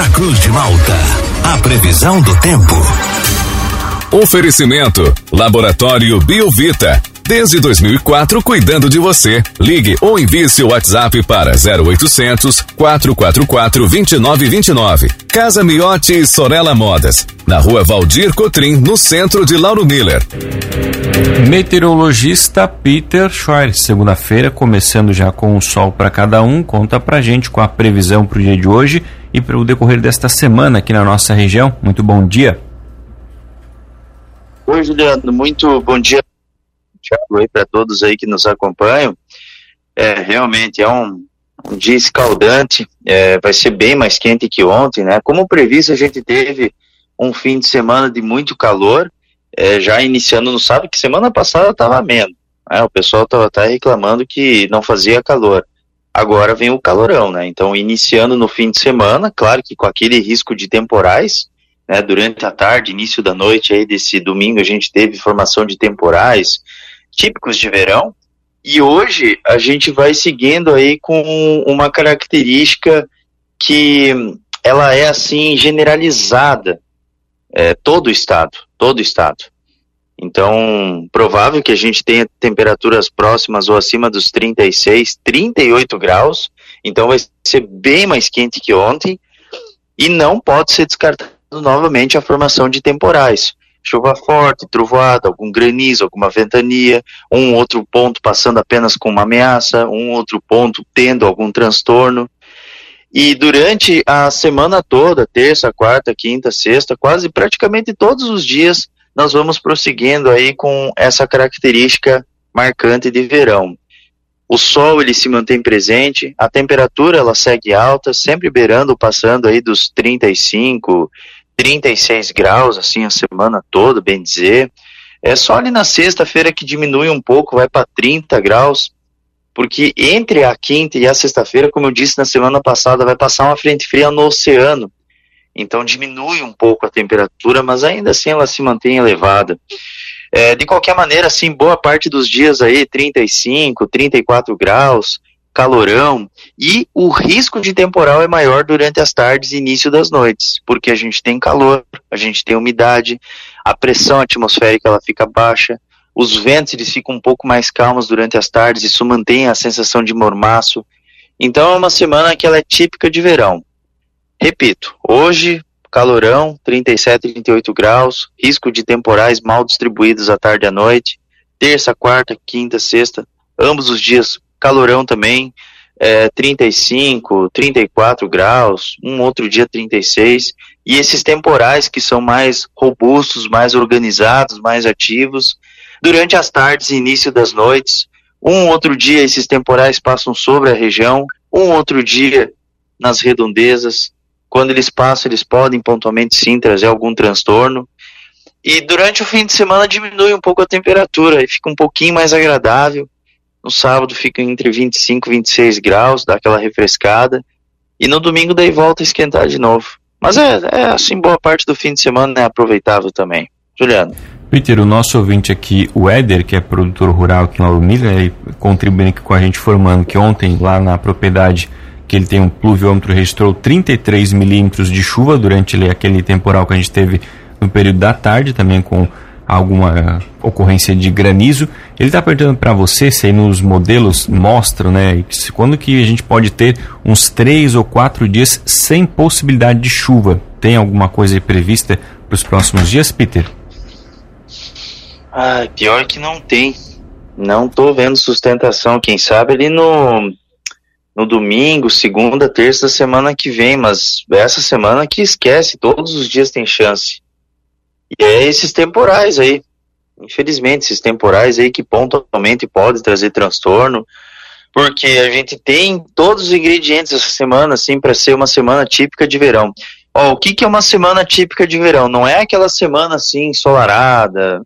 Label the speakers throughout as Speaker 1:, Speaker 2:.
Speaker 1: na Cruz de Malta. A previsão do tempo.
Speaker 2: Oferecimento: Laboratório Biovita. Desde 2004, cuidando de você. Ligue ou envie seu WhatsApp para 0800 444 2929. Casa Miotti e Sorella Modas. Na rua Valdir Cotrim, no centro de Lauro Miller.
Speaker 3: Meteorologista Peter Schreier, segunda-feira, começando já com o sol para cada um, conta pra gente com a previsão para o dia de hoje e para o decorrer desta semana aqui na nossa região. Muito bom dia.
Speaker 4: Oi, Juliano, muito bom dia para todos aí que nos acompanham. É, realmente é um, um dia escaldante, é, vai ser bem mais quente que ontem, né? Como previsto, a gente teve um fim de semana de muito calor, é, já iniciando no sábado, que semana passada estava ameno. Né? O pessoal estava reclamando que não fazia calor. Agora vem o calorão, né? Então, iniciando no fim de semana, claro que com aquele risco de temporais, né? Durante a tarde, início da noite aí desse domingo, a gente teve formação de temporais, típicos de verão. E hoje a gente vai seguindo aí com uma característica que ela é assim generalizada, é, todo o estado, todo o estado. Então, provável que a gente tenha temperaturas próximas ou acima dos 36, 38 graus. Então, vai ser bem mais quente que ontem. E não pode ser descartado novamente a formação de temporais chuva forte, trovoada, algum granizo, alguma ventania, um outro ponto passando apenas com uma ameaça, um outro ponto tendo algum transtorno. E durante a semana toda, terça, quarta, quinta, sexta, quase praticamente todos os dias, nós vamos prosseguindo aí com essa característica marcante de verão. O sol ele se mantém presente, a temperatura ela segue alta, sempre beirando, passando aí dos 35, 36 graus, assim, a semana toda, bem dizer. É só ali na sexta-feira que diminui um pouco, vai para 30 graus, porque entre a quinta e a sexta-feira, como eu disse na semana passada, vai passar uma frente fria no oceano. Então diminui um pouco a temperatura, mas ainda assim ela se mantém elevada. É, de qualquer maneira, assim, boa parte dos dias aí, 35, 34 graus, calorão e o risco de temporal é maior durante as tardes e início das noites, porque a gente tem calor, a gente tem umidade, a pressão atmosférica ela fica baixa, os ventos eles ficam um pouco mais calmos durante as tardes, isso mantém a sensação de mormaço. Então é uma semana que ela é típica de verão. Repito, hoje calorão, 37, 38 graus, risco de temporais mal distribuídos à tarde e à noite, terça, quarta, quinta, sexta, ambos os dias calorão também, é, 35, 34 graus, um outro dia 36, e esses temporais que são mais robustos, mais organizados, mais ativos, durante as tardes e início das noites, um outro dia esses temporais passam sobre a região, um outro dia nas redondezas, quando eles passam, eles podem pontualmente sim trazer algum transtorno, e durante o fim de semana diminui um pouco a temperatura e fica um pouquinho mais agradável, no sábado fica entre 25 e 26 graus, dá aquela refrescada. E no domingo daí volta a esquentar de novo. Mas é, é assim, boa parte do fim de semana é aproveitável também. Juliano.
Speaker 3: Peter, o nosso ouvinte aqui, o Éder, que é produtor rural aqui em Alumília, ele contribuindo aqui com a gente, formando que ontem, lá na propriedade, que ele tem um pluviômetro, registrou 33 milímetros de chuva durante aquele temporal que a gente teve no período da tarde, também com alguma ocorrência de granizo. Ele está perguntando para você se aí nos modelos mostram, né, quando que a gente pode ter uns três ou quatro dias sem possibilidade de chuva. Tem alguma coisa prevista para os próximos dias, Peter?
Speaker 4: Ah, pior que não tem. Não tô vendo sustentação. Quem sabe ali no no domingo, segunda, terça semana que vem, mas essa semana que esquece, todos os dias tem chance. E é esses temporais aí. Infelizmente, esses temporais aí que pontualmente podem trazer transtorno, porque a gente tem todos os ingredientes essa semana, assim, para ser uma semana típica de verão. Ó, o que, que é uma semana típica de verão? Não é aquela semana assim, ensolarada.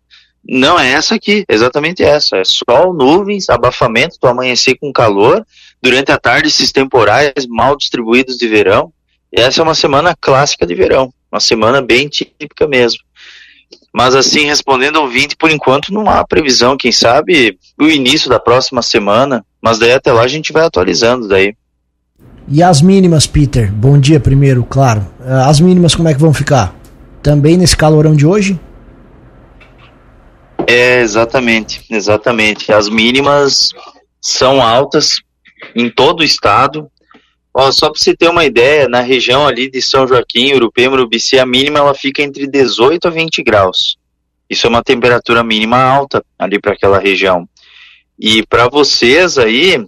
Speaker 4: Não é essa aqui, exatamente essa. É sol, nuvens, abafamento, tu amanhecer com calor. Durante a tarde, esses temporais mal distribuídos de verão. E essa é uma semana clássica de verão. Uma semana bem típica mesmo. Mas assim, respondendo ao ouvinte, por enquanto não há previsão, quem sabe o início da próxima semana, mas daí até lá a gente vai atualizando daí.
Speaker 5: E as mínimas, Peter? Bom dia primeiro, claro. Ah, as mínimas como é que vão ficar? Também nesse calorão de hoje?
Speaker 4: É, exatamente, exatamente. As mínimas são altas em todo o estado. Ó, só para você ter uma ideia, na região ali de São Joaquim, Urupema, Urubici, a mínima ela fica entre 18 a 20 graus. Isso é uma temperatura mínima alta ali para aquela região. E para vocês aí,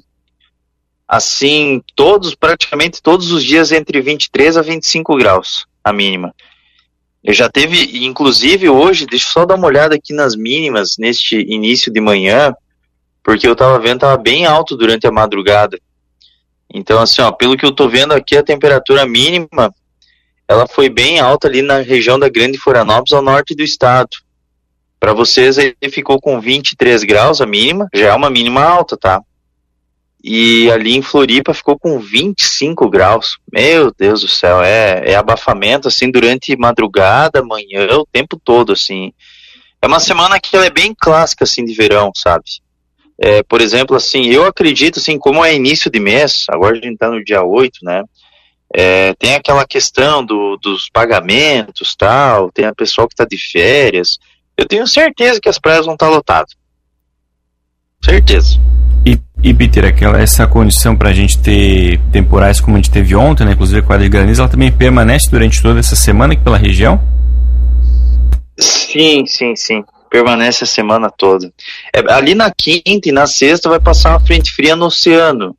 Speaker 4: assim, todos, praticamente todos os dias entre 23 a 25 graus, a mínima. Eu já teve, inclusive hoje, deixa eu só dar uma olhada aqui nas mínimas neste início de manhã, porque eu tava vendo, tava bem alto durante a madrugada. Então, assim, ó, pelo que eu tô vendo aqui, a temperatura mínima, ela foi bem alta ali na região da Grande Florianópolis, ao norte do estado. Para vocês, ele ficou com 23 graus a mínima, já é uma mínima alta, tá? E ali em Floripa ficou com 25 graus. Meu Deus do céu, é, é abafamento assim durante madrugada, manhã, o tempo todo assim. É uma semana que ela é bem clássica assim de verão, sabe? É, por exemplo, assim, eu acredito assim, como é início de mês, agora a gente está no dia 8, né? É, tem aquela questão do, dos pagamentos, tal, tem a pessoa que está de férias. Eu tenho certeza que as praias vão estar tá lotadas. Certeza.
Speaker 3: E, e Peter, aquela, essa condição para a gente ter temporais como a gente teve ontem, né, inclusive a quadra de granizo, ela também permanece durante toda essa semana aqui pela região?
Speaker 4: Sim, sim, sim. Permanece a semana toda. É, ali na quinta e na sexta vai passar uma frente fria no oceano.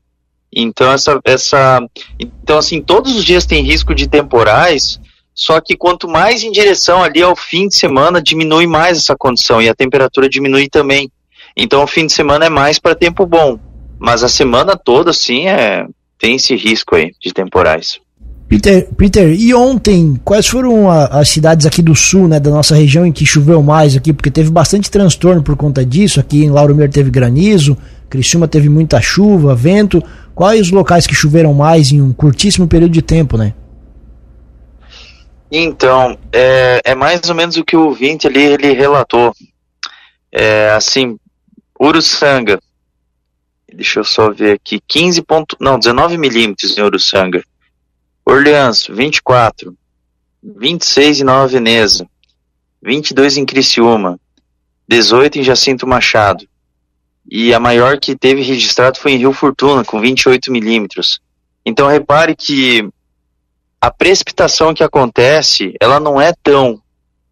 Speaker 4: Então essa, essa, então assim todos os dias tem risco de temporais. Só que quanto mais em direção ali ao fim de semana diminui mais essa condição e a temperatura diminui também. Então o fim de semana é mais para tempo bom, mas a semana toda sim é tem esse risco aí de temporais.
Speaker 5: Peter, Peter, e ontem, quais foram a, as cidades aqui do sul, né, da nossa região em que choveu mais aqui? Porque teve bastante transtorno por conta disso. Aqui em Lauro teve granizo, Criciúma teve muita chuva, vento. Quais os locais que choveram mais em um curtíssimo período de tempo, né?
Speaker 4: Então, é, é mais ou menos o que o ouvinte ali ele relatou. É, assim, Uruçanga. Deixa eu só ver aqui. 15 ponto, não, 19 milímetros em Uruçanga. Orleans, 24. 26 em Nova Veneza. 22 em Criciúma. 18 em Jacinto Machado. E a maior que teve registrado foi em Rio Fortuna, com 28 milímetros. Então repare que a precipitação que acontece, ela não é tão,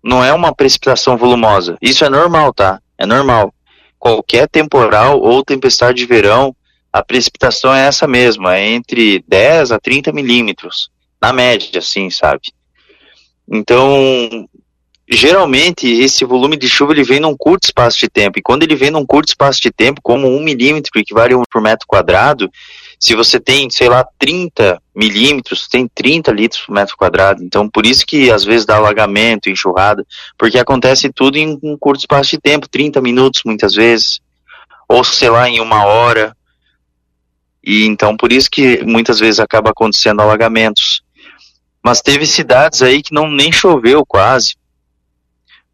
Speaker 4: não é uma precipitação volumosa. Isso é normal, tá? É normal qualquer temporal ou tempestade de verão, a precipitação é essa mesma, é entre 10 a 30 milímetros, na média, assim, sabe? Então, geralmente, esse volume de chuva ele vem num curto espaço de tempo, e quando ele vem num curto espaço de tempo, como um milímetro equivale a um por metro quadrado, se você tem, sei lá, 30 milímetros, tem 30 litros por metro quadrado. Então, por isso que às vezes dá alagamento, enxurrada, porque acontece tudo em um curto espaço de tempo 30 minutos muitas vezes, ou sei lá, em uma hora. E então, por isso que muitas vezes acaba acontecendo alagamentos. Mas teve cidades aí que não nem choveu quase.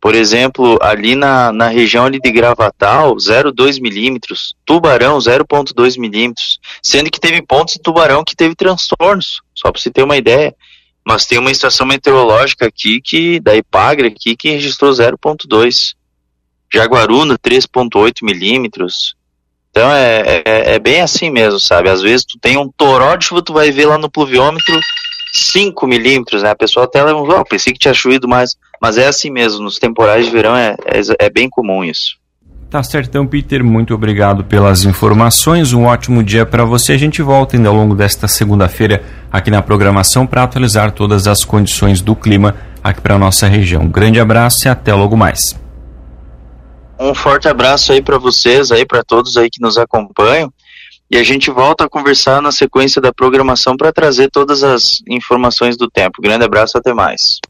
Speaker 4: Por exemplo, ali na, na região ali de Gravatal, 0,2 milímetros. Tubarão, 0,2 milímetros. Sendo que teve pontos de Tubarão que teve transtornos, só para você ter uma ideia. Mas tem uma estação meteorológica aqui, que da Ipagre aqui, que registrou 0,2. Jaguaruna, 3,8 milímetros. Então é, é, é, bem assim mesmo, sabe? Às vezes tu tem um toró de chuva, tu vai ver lá no pluviômetro 5 milímetros, né? A pessoa até leva um, oh, pensei que tinha chovido mais. Mas é assim mesmo, nos temporais de verão é, é, é bem comum isso.
Speaker 3: Tá certo, então, Peter, muito obrigado pelas informações. Um ótimo dia para você. A gente volta ainda ao longo desta segunda-feira aqui na programação para atualizar todas as condições do clima aqui para nossa região. Um grande abraço e até logo mais.
Speaker 4: Um forte abraço aí para vocês, aí para todos aí que nos acompanham. E a gente volta a conversar na sequência da programação para trazer todas as informações do tempo. Grande abraço, até mais.